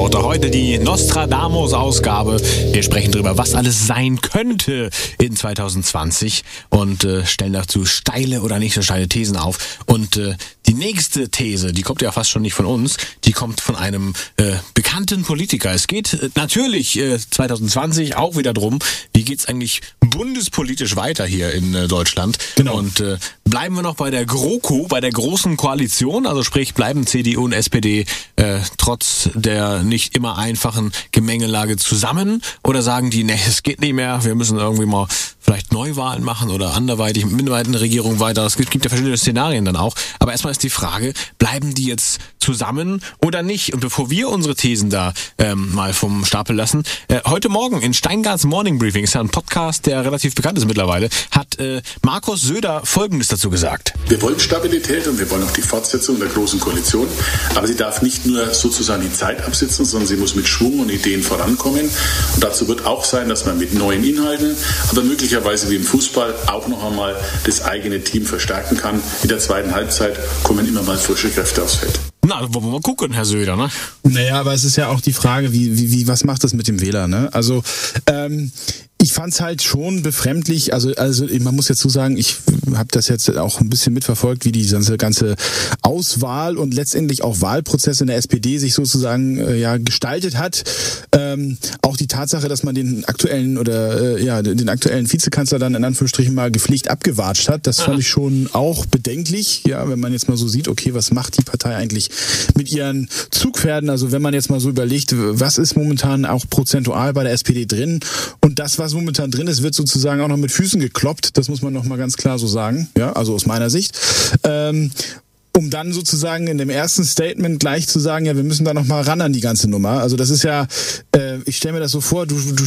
Rotter. Heute die Nostradamus-Ausgabe. Wir sprechen darüber, was alles sein könnte in 2020 und äh, stellen dazu steile oder nicht so steile Thesen auf. Und äh, die nächste These, die kommt ja fast schon nicht von uns, die kommt von einem äh, bekannten Politiker. Es geht äh, natürlich äh, 2020 auch wieder drum, wie geht's eigentlich bundespolitisch weiter hier in äh, Deutschland. Genau. Und äh, bleiben wir noch bei der GroKo, bei der großen Koalition, also sprich bleiben CDU und SPD äh, trotz der nicht immer einfachen Gemengelage zusammen oder sagen die, nee, es geht nicht mehr, wir müssen irgendwie mal vielleicht Neuwahlen machen oder anderweitig mit Minderheitenregierung weiter. Es gibt, gibt ja verschiedene Szenarien dann auch. Aber erstmal ist die Frage, bleiben die jetzt zusammen oder nicht? Und bevor wir unsere Thesen da ähm, mal vom Stapel lassen, äh, heute Morgen in Steingarts Morning Briefing, ist ja ein Podcast, der relativ bekannt ist mittlerweile, hat äh, Markus Söder Folgendes dazu gesagt. Wir wollen Stabilität und wir wollen auch die Fortsetzung der Großen Koalition. Aber sie darf nicht nur sozusagen die Zeit absitzen, sondern sie muss mit Schwung und Ideen vorankommen. Und dazu wird auch sein, dass man mit neuen Inhalten, aber möglicherweise wie im Fußball auch noch einmal das eigene Team verstärken kann. In der zweiten Halbzeit kommen immer mal frische Kräfte aufs Feld. Na, wollen wir mal gucken, Herr Söder, ne? Naja, aber es ist ja auch die Frage, wie, wie, wie was macht das mit dem Wähler, ne? Also, ähm, ich fand's halt schon befremdlich. Also, also man muss jetzt so sagen, ich habe das jetzt auch ein bisschen mitverfolgt, wie die ganze, ganze Auswahl und letztendlich auch Wahlprozess in der SPD sich sozusagen äh, ja gestaltet hat. Ähm, auch die Tatsache, dass man den aktuellen oder äh, ja den aktuellen Vizekanzler dann in Anführungsstrichen mal gepflicht abgewatscht hat, das fand ich schon auch bedenklich. Ja, wenn man jetzt mal so sieht, okay, was macht die Partei eigentlich mit ihren Zugpferden? Also wenn man jetzt mal so überlegt, was ist momentan auch prozentual bei der SPD drin und das, was momentan drin ist, wird sozusagen auch noch mit Füßen gekloppt. Das muss man noch mal ganz klar so sagen. Ja, also aus meiner Sicht. Ähm, um dann sozusagen in dem ersten Statement gleich zu sagen, ja, wir müssen da noch mal ran an die ganze Nummer. Also das ist ja, äh, ich stelle mir das so vor, du, du,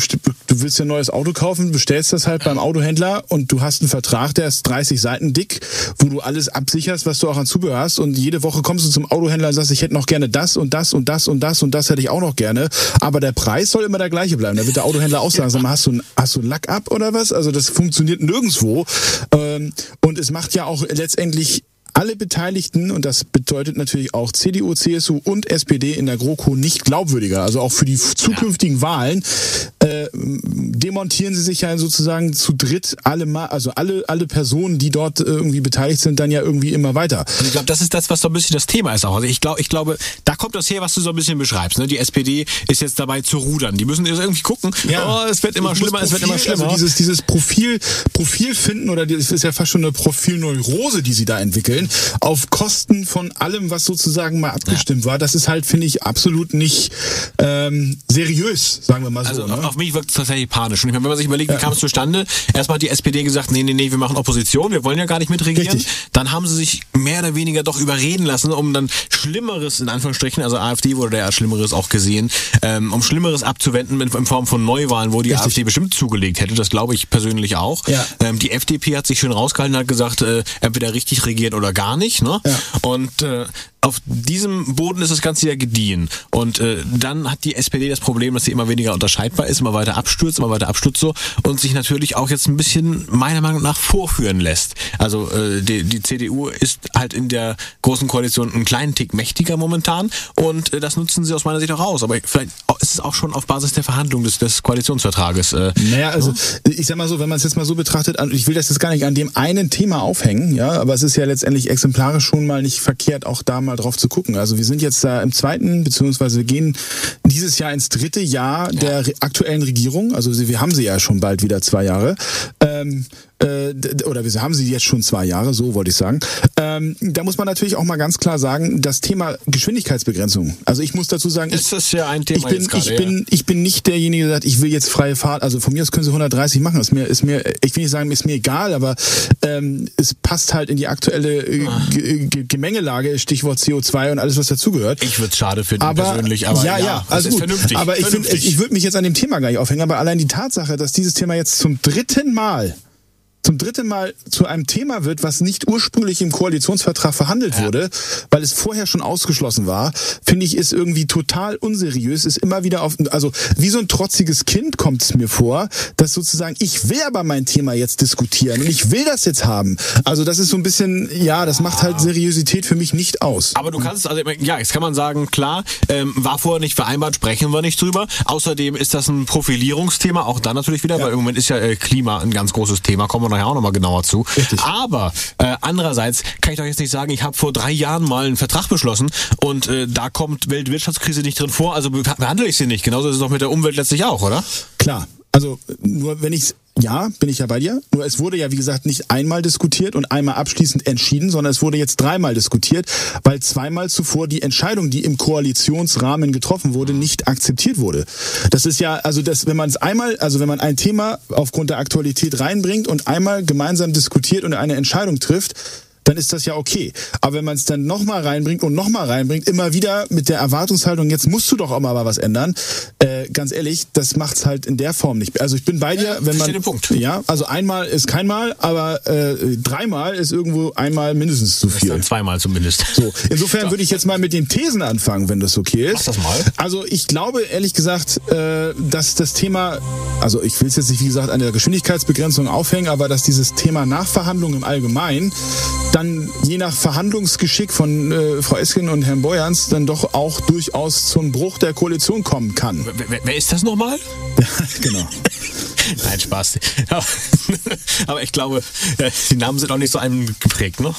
du willst dir ein neues Auto kaufen, bestellst das halt beim Autohändler und du hast einen Vertrag, der ist 30 Seiten dick, wo du alles absicherst, was du auch an Zubehör hast und jede Woche kommst du zum Autohändler und sagst, ich hätte noch gerne das und das und das und das und das hätte ich auch noch gerne, aber der Preis soll immer der gleiche bleiben. Da wird der Autohändler auch sagen, sag mal, hast du, hast du einen Lack ab oder was? Also das funktioniert nirgendwo ähm, und es macht ja auch letztendlich alle Beteiligten, und das bedeutet natürlich auch CDU, CSU und SPD in der GroKo nicht glaubwürdiger. Also auch für die zukünftigen Wahlen äh, demontieren sie sich ja sozusagen zu dritt alle also alle, alle Personen, die dort äh, irgendwie beteiligt sind, dann ja irgendwie immer weiter. Und ich glaube, das ist das, was so ein bisschen das Thema ist auch. Also ich glaube, ich glaube, da kommt das her, was du so ein bisschen beschreibst. Ne? Die SPD ist jetzt dabei zu rudern. Die müssen jetzt irgendwie gucken. Oh, es wird immer schlimmer, es wird immer Profil- schlimmer. Also dieses, dieses Profil, Profil finden oder das ist ja fast schon eine Profilneurose, die sie da entwickeln, auf Kosten von allem, was sozusagen mal abgestimmt war. Das ist halt, finde ich, absolut nicht ähm, seriös, sagen wir mal so. Also ne? auf mich wirkt es tatsächlich panisch. Und ich meine, wenn man sich überlegt, wie kam es zustande? Erstmal hat die SPD gesagt, nee, nee, nee, wir machen Opposition, wir wollen ja gar nicht mitregieren. Richtig. Dann haben sie sich mehr oder weniger doch überreden lassen, um dann Schlimmeres, in Anführungsstrichen, also AfD wurde ja als Schlimmeres auch gesehen, ähm, um Schlimmeres abzuwenden in, in Form von Neuwahlen, wo die Richtig. AfD bestimmt zugelegt hätte. Das glaube ich persönlich auch. Ja. Ähm, die FDP hat sich schön rausgehalten, hat gesagt, äh, entweder richtig regieren oder gar nicht. Ne? Ja. Und äh, auf diesem Boden ist das Ganze ja gediehen. Und äh, dann hat die SPD das Problem, dass sie immer weniger unterscheidbar ist, immer weiter abstürzt, immer weiter abstürzt so und sich natürlich auch jetzt ein bisschen meiner Meinung nach vorführen lässt. Also äh, die, die CDU ist halt in der großen Koalition einen kleinen Tick mächtiger momentan und äh, das nutzen sie aus meiner Sicht auch aus. Aber vielleicht ist es auch schon auf Basis der Verhandlung des, des Koalitionsvertrages. Äh, Naja, also ich sag mal so, wenn man es jetzt mal so betrachtet, ich will das jetzt gar nicht an dem einen Thema aufhängen, ja, aber es ist ja letztendlich exemplarisch schon mal nicht verkehrt, auch da mal drauf zu gucken. Also wir sind jetzt da im zweiten, beziehungsweise wir gehen dieses Jahr ins dritte Jahr der aktuellen Regierung. Also wir haben sie ja schon bald wieder zwei Jahre. Ähm, äh, oder wir haben sie jetzt schon zwei Jahre, so wollte ich sagen. Ähm, da muss man natürlich auch mal ganz klar sagen, das Thema Geschwindigkeitsbegrenzung. Also ich muss dazu sagen, ist das ja ein Thema ich bin, jetzt gerade, ich bin, ich bin nicht derjenige, der sagt, ich will jetzt freie Fahrt. Also von mir aus können sie 130 machen. Ist mir, ist mir, ich will nicht sagen, ist mir egal, aber ähm, es passt halt in die aktuelle äh, Ah. Ge- Ge- Gemengelage, Stichwort CO2 und alles, was dazugehört. Ich würde es schade finden aber, persönlich, aber ja, ja, ja also ist gut. vernünftig. Aber ich, find, ich würde mich jetzt an dem Thema gar nicht aufhängen, aber allein die Tatsache, dass dieses Thema jetzt zum dritten Mal zum dritten Mal zu einem Thema wird, was nicht ursprünglich im Koalitionsvertrag verhandelt ja. wurde, weil es vorher schon ausgeschlossen war, finde ich, ist irgendwie total unseriös, ist immer wieder auf, also wie so ein trotziges Kind kommt es mir vor, dass sozusagen, ich will aber mein Thema jetzt diskutieren und ich will das jetzt haben. Also das ist so ein bisschen, ja, das macht halt Seriosität für mich nicht aus. Aber du kannst, also ja, jetzt kann man sagen, klar, ähm, war vorher nicht vereinbart, sprechen wir nicht drüber. Außerdem ist das ein Profilierungsthema, auch dann natürlich wieder, ja. weil im Moment ist ja äh, Klima ein ganz großes Thema, kommen wir nachher auch nochmal genauer zu. Richtig. Aber äh, andererseits kann ich doch jetzt nicht sagen, ich habe vor drei Jahren mal einen Vertrag beschlossen und äh, da kommt Weltwirtschaftskrise nicht drin vor, also behandle ich sie nicht. Genauso ist es doch mit der Umwelt letztlich auch, oder? Klar. Also nur wenn ich ja, bin ich ja bei dir. Nur es wurde ja, wie gesagt, nicht einmal diskutiert und einmal abschließend entschieden, sondern es wurde jetzt dreimal diskutiert, weil zweimal zuvor die Entscheidung, die im Koalitionsrahmen getroffen wurde, nicht akzeptiert wurde. Das ist ja, also das, wenn man es einmal, also wenn man ein Thema aufgrund der Aktualität reinbringt und einmal gemeinsam diskutiert und eine Entscheidung trifft, dann ist das ja okay. Aber wenn man es dann nochmal reinbringt und nochmal reinbringt, immer wieder mit der Erwartungshaltung, jetzt musst du doch auch mal was ändern, äh, ganz ehrlich, das macht's halt in der Form nicht. Also ich bin bei dir, ja, wenn man. Den Punkt. Ja, also einmal ist kein Mal, aber äh, dreimal ist irgendwo einmal mindestens zu viel. Dann zweimal zumindest. So, insofern würde ich jetzt mal mit den Thesen anfangen, wenn das okay ist. Mach das mal. Also ich glaube ehrlich gesagt, äh, dass das Thema, also ich will es jetzt nicht, wie gesagt, an der Geschwindigkeitsbegrenzung aufhängen, aber dass dieses Thema Nachverhandlung im Allgemeinen dann je nach Verhandlungsgeschick von äh, Frau Esken und Herrn Boyans dann doch auch durchaus zum Bruch der Koalition kommen kann. Wer, wer ist das nochmal? genau. Nein, Spaß. Aber ich glaube, äh, die Namen sind auch nicht so einem geprägt, ne?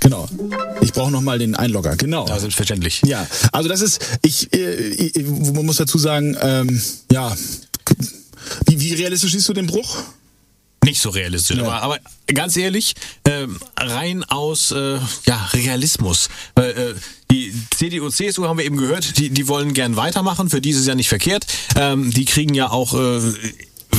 Genau. Ich brauche nochmal den Einlogger. Genau. Ja, selbstverständlich. Ja, also das ist, ich, äh, ich man muss dazu sagen, ähm, ja, wie, wie realistisch siehst du den Bruch? Nicht so realistisch, ja. aber, aber ganz ehrlich, ähm, rein aus äh, ja, Realismus. Weil, äh, die CDU, CSU haben wir eben gehört, die, die wollen gern weitermachen, für die ist es ja nicht verkehrt. Ähm, die kriegen ja auch äh,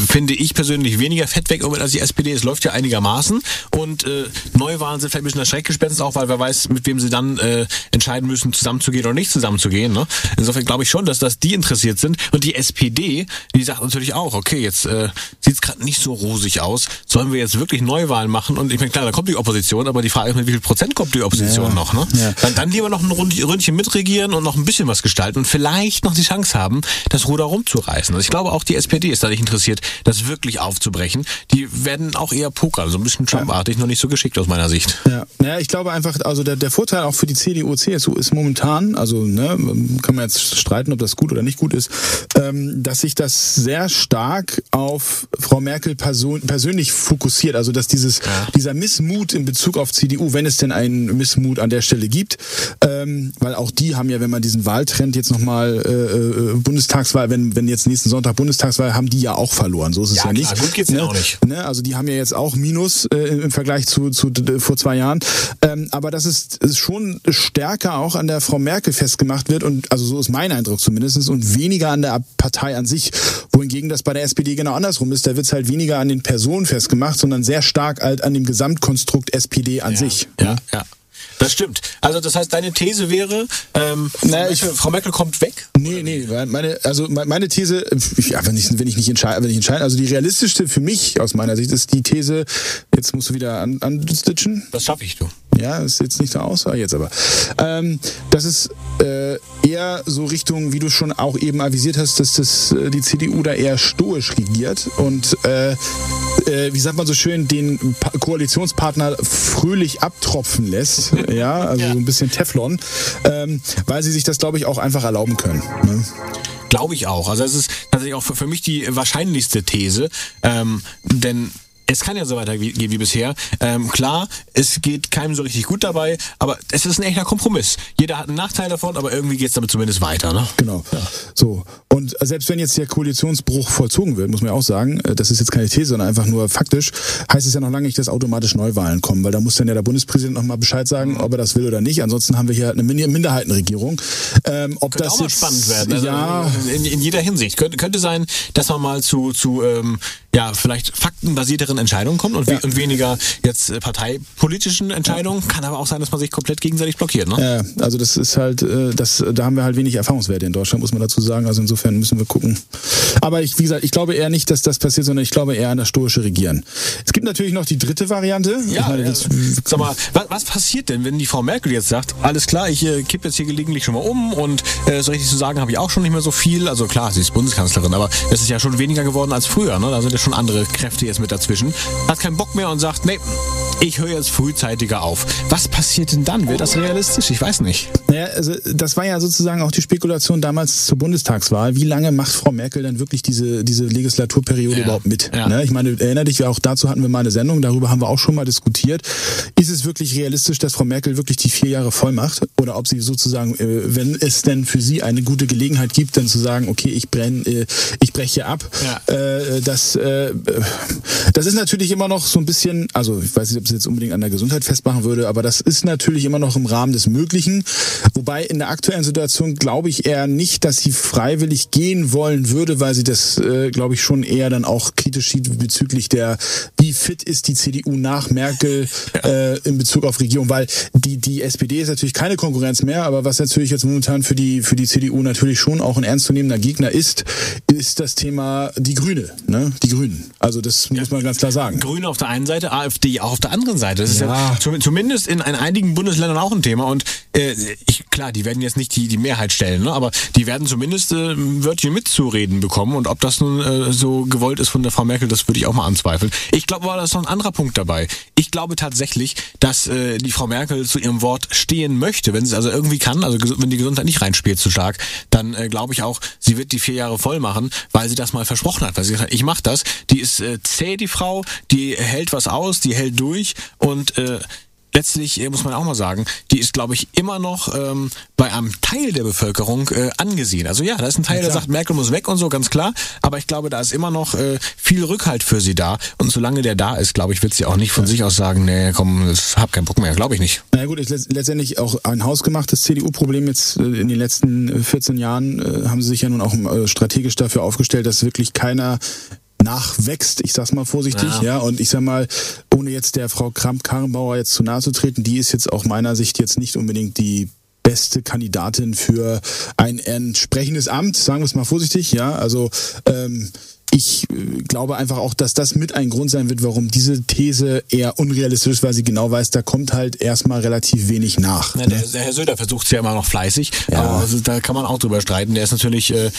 finde ich persönlich weniger Fett weg als die SPD. Es läuft ja einigermaßen. Und äh, Neuwahlen sind vielleicht ein bisschen das Schreckgespenst auch, weil wer weiß, mit wem sie dann äh, entscheiden müssen, zusammenzugehen oder nicht zusammenzugehen. Ne? Insofern glaube ich schon, dass das die interessiert sind. Und die SPD, die sagt natürlich auch, okay, jetzt äh, sieht es gerade nicht so rosig aus. Sollen wir jetzt wirklich Neuwahlen machen? Und ich meine, klar, da kommt die Opposition, aber die Frage ist, mit wie viel Prozent kommt die Opposition ja. noch? Ne? Ja. Dann, dann lieber noch ein Ründchen mitregieren und noch ein bisschen was gestalten und vielleicht noch die Chance haben, das Ruder rumzureißen. Also ich glaube, auch die SPD ist da nicht interessiert, das wirklich aufzubrechen. Die werden auch eher Poker, so ein bisschen Trump-artig, ja. noch nicht so geschickt aus meiner Sicht. Ja, naja, ich glaube einfach, also der, der Vorteil auch für die CDU, CSU ist momentan, also ne, kann man jetzt streiten, ob das gut oder nicht gut ist, ähm, dass sich das sehr stark auf Frau Merkel person, persönlich fokussiert. Also dass dieses ja. dieser Missmut in Bezug auf CDU, wenn es denn einen Missmut an der Stelle gibt, ähm, weil auch die haben ja, wenn man diesen Wahltrend jetzt nochmal äh, äh, Bundestagswahl, wenn, wenn jetzt nächsten Sonntag Bundestagswahl, haben die ja auch verloren. So ist es ja, ja nicht. Klar, gut geht's ne? auch nicht. Ne? Also die haben ja jetzt auch Minus äh, im Vergleich zu, zu vor zwei Jahren. Ähm, aber dass es ist schon stärker auch an der Frau Merkel festgemacht wird und also so ist mein Eindruck zumindest und weniger an der Partei an sich. Wohingegen das bei der SPD genau andersrum ist. Da wird es halt weniger an den Personen festgemacht, sondern sehr stark halt an dem Gesamtkonstrukt SPD an ja, sich. Ja, ne? ja. Das stimmt. Also das heißt, deine These wäre, ähm, Frau, naja, Merkel, Frau Merkel kommt weg? Nee, nee, meine, also meine These, ja, wenn ich, wenn ich nicht entscheide, wenn ich entscheide, also die realistischste für mich aus meiner Sicht ist die These, jetzt musst du wieder an, anstitchen. Das schaffe ich, du. Ja, ist jetzt nicht so aus, ah, jetzt aber. Ähm, das ist äh, eher so Richtung, wie du schon auch eben avisiert hast, dass das, äh, die CDU da eher stoisch regiert und äh, äh, wie sagt man so schön, den pa Koalitionspartner fröhlich abtropfen lässt. ja, also ja. so ein bisschen Teflon, ähm, weil sie sich das, glaube ich, auch einfach erlauben können. Ne? Glaube ich auch. Also es ist tatsächlich auch für, für mich die wahrscheinlichste These, ähm, denn es kann ja so weitergehen wie bisher. Ähm, klar, es geht keinem so richtig gut dabei, aber es ist ein echter Kompromiss. Jeder hat einen Nachteil davon, aber irgendwie geht es damit zumindest weiter. Ne? Genau. Ja. So. Und selbst wenn jetzt der Koalitionsbruch vollzogen wird, muss man ja auch sagen, äh, das ist jetzt keine These, sondern einfach nur faktisch, heißt es ja noch lange nicht, dass automatisch Neuwahlen kommen, weil da muss dann ja der Bundespräsident nochmal Bescheid sagen, ob er das will oder nicht. Ansonsten haben wir hier eine Minderheitenregierung. Ähm, ob Könnte das auch mal jetzt, spannend werden. Also ja. In, in, jeder Hinsicht. Könnte, könnte sein, dass man mal zu, zu ähm, ja, vielleicht faktenbasierteren Entscheidungen kommt und, ja. und weniger jetzt äh, parteipolitischen Entscheidungen. Ja. Kann aber auch sein, dass man sich komplett gegenseitig blockiert. Ne? Ja, also das ist halt, äh, das, da haben wir halt wenig Erfahrungswerte in Deutschland, muss man dazu sagen. Also insofern müssen wir gucken. Aber ich, wie gesagt, ich glaube eher nicht, dass das passiert, sondern ich glaube eher an das stoische Regieren. Es gibt natürlich noch die dritte Variante. Ja, meine, das, sag mal, was, was, passiert denn, wenn die Frau Merkel jetzt sagt, alles klar, ich äh, kippe jetzt hier gelegentlich schon mal um und äh, so richtig zu sagen habe ich auch schon nicht mehr so viel. Also klar, sie ist Bundeskanzlerin, aber es ist ja schon weniger geworden als früher. Ne? Da sind ja schon andere Kräfte jetzt mit dazwischen. Hat keinen Bock mehr und sagt, nee, ich höre jetzt frühzeitiger auf. Was passiert denn dann? Wird das realistisch? Ich weiß nicht. Naja, also das war ja sozusagen auch die Spekulation damals zur Bundestagswahl. Wie lange macht Frau Merkel dann wirklich diese, diese Legislaturperiode ja. überhaupt mit? Ja. Ne? Ich meine, erinnere dich, auch dazu hatten wir mal eine Sendung, darüber haben wir auch schon mal diskutiert. Ist es wirklich realistisch, dass Frau Merkel wirklich die vier Jahre voll macht? Oder ob sie sozusagen, äh, wenn es denn für sie eine gute Gelegenheit gibt, dann zu sagen, okay, ich brenne, äh, ich breche ab. Ja. Äh, das, das ist natürlich immer noch so ein bisschen, also ich weiß nicht, ob es jetzt unbedingt an der Gesundheit festmachen würde, aber das ist natürlich immer noch im Rahmen des Möglichen. Wobei in der aktuellen Situation glaube ich eher nicht, dass sie freiwillig gehen wollen würde, weil sie das, äh, glaube ich, schon eher dann auch kritisch sieht bezüglich der, wie fit ist die CDU nach Merkel äh, in Bezug auf Regierung, weil die, die SPD ist natürlich keine Konkurrenz mehr, aber was natürlich jetzt momentan für die, für die CDU natürlich schon auch ein ernstzunehmender Gegner ist, ist das Thema die Grüne, ne? Die Grünen. Also das ja. muss man ganz klar sagen. Grüne auf der einen Seite, AfD auch auf der anderen Seite. Das ist ja, ja zumindest in, in einigen Bundesländern auch ein Thema und äh, ich, klar, die werden jetzt nicht die, die Mehrheit stellen, ne? aber die werden zumindest äh, ein Wörtchen mitzureden bekommen. Und ob das nun äh, so gewollt ist von der Frau Merkel, das würde ich auch mal anzweifeln. Ich glaube aber, da ist noch ein anderer Punkt dabei. Ich glaube tatsächlich, dass äh, die Frau Merkel zu ihrem Wort stehen möchte, wenn sie es also irgendwie kann, also wenn die Gesundheit nicht reinspielt zu stark, dann äh, glaube ich auch, sie wird die vier Jahre voll machen, weil sie das mal versprochen hat. Weil sie gesagt hat, ich mache das. Die ist äh, zäh, die Frau, die hält was aus, die hält durch und äh, letztlich äh, muss man auch mal sagen, die ist, glaube ich, immer noch ähm, bei einem Teil der Bevölkerung äh, angesehen. Also ja, da ist ein Teil, ja, der sagt, Merkel muss weg und so, ganz klar. Aber ich glaube, da ist immer noch äh, viel Rückhalt für sie da. Und solange der da ist, glaube ich, wird sie auch nicht von ja. sich aus sagen, nee, komm, ich hab keinen Bock mehr. Glaube ich nicht. Na ja, gut, ist letztendlich auch ein hausgemachtes CDU-Problem jetzt äh, in den letzten 14 äh, Jahren äh, haben sie sich ja nun auch äh, strategisch dafür aufgestellt, dass wirklich keiner nachwächst, ich sag's mal vorsichtig, ja. ja. Und ich sag mal, ohne jetzt der Frau Kramp-Karrenbauer jetzt zu nahe zu treten, die ist jetzt auch meiner Sicht jetzt nicht unbedingt die beste Kandidatin für ein entsprechendes Amt, sagen wir es mal vorsichtig, ja. Also ähm, ich äh, glaube einfach auch, dass das mit ein Grund sein wird, warum diese These eher unrealistisch ist, weil sie genau weiß, da kommt halt erstmal relativ wenig nach. Ja, der, der, Herr Söder versucht es ja immer noch fleißig, ja. aber also, da kann man auch drüber streiten. Der ist natürlich äh,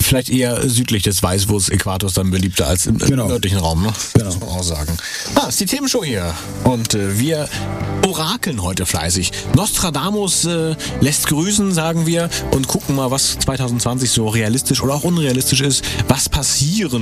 vielleicht eher südlich des Weißwurst-Äquators dann beliebter als im, genau. nördlichen Raum, ne? Genau. Muss man auch sagen. Ah, ist die Themenshow hier. Und äh, wir orakeln heute fleißig. Nostradamus äh, lässt grüßen, sagen wir, und gucken mal, was 2020 so realistisch oder auch unrealistisch ist, was passieren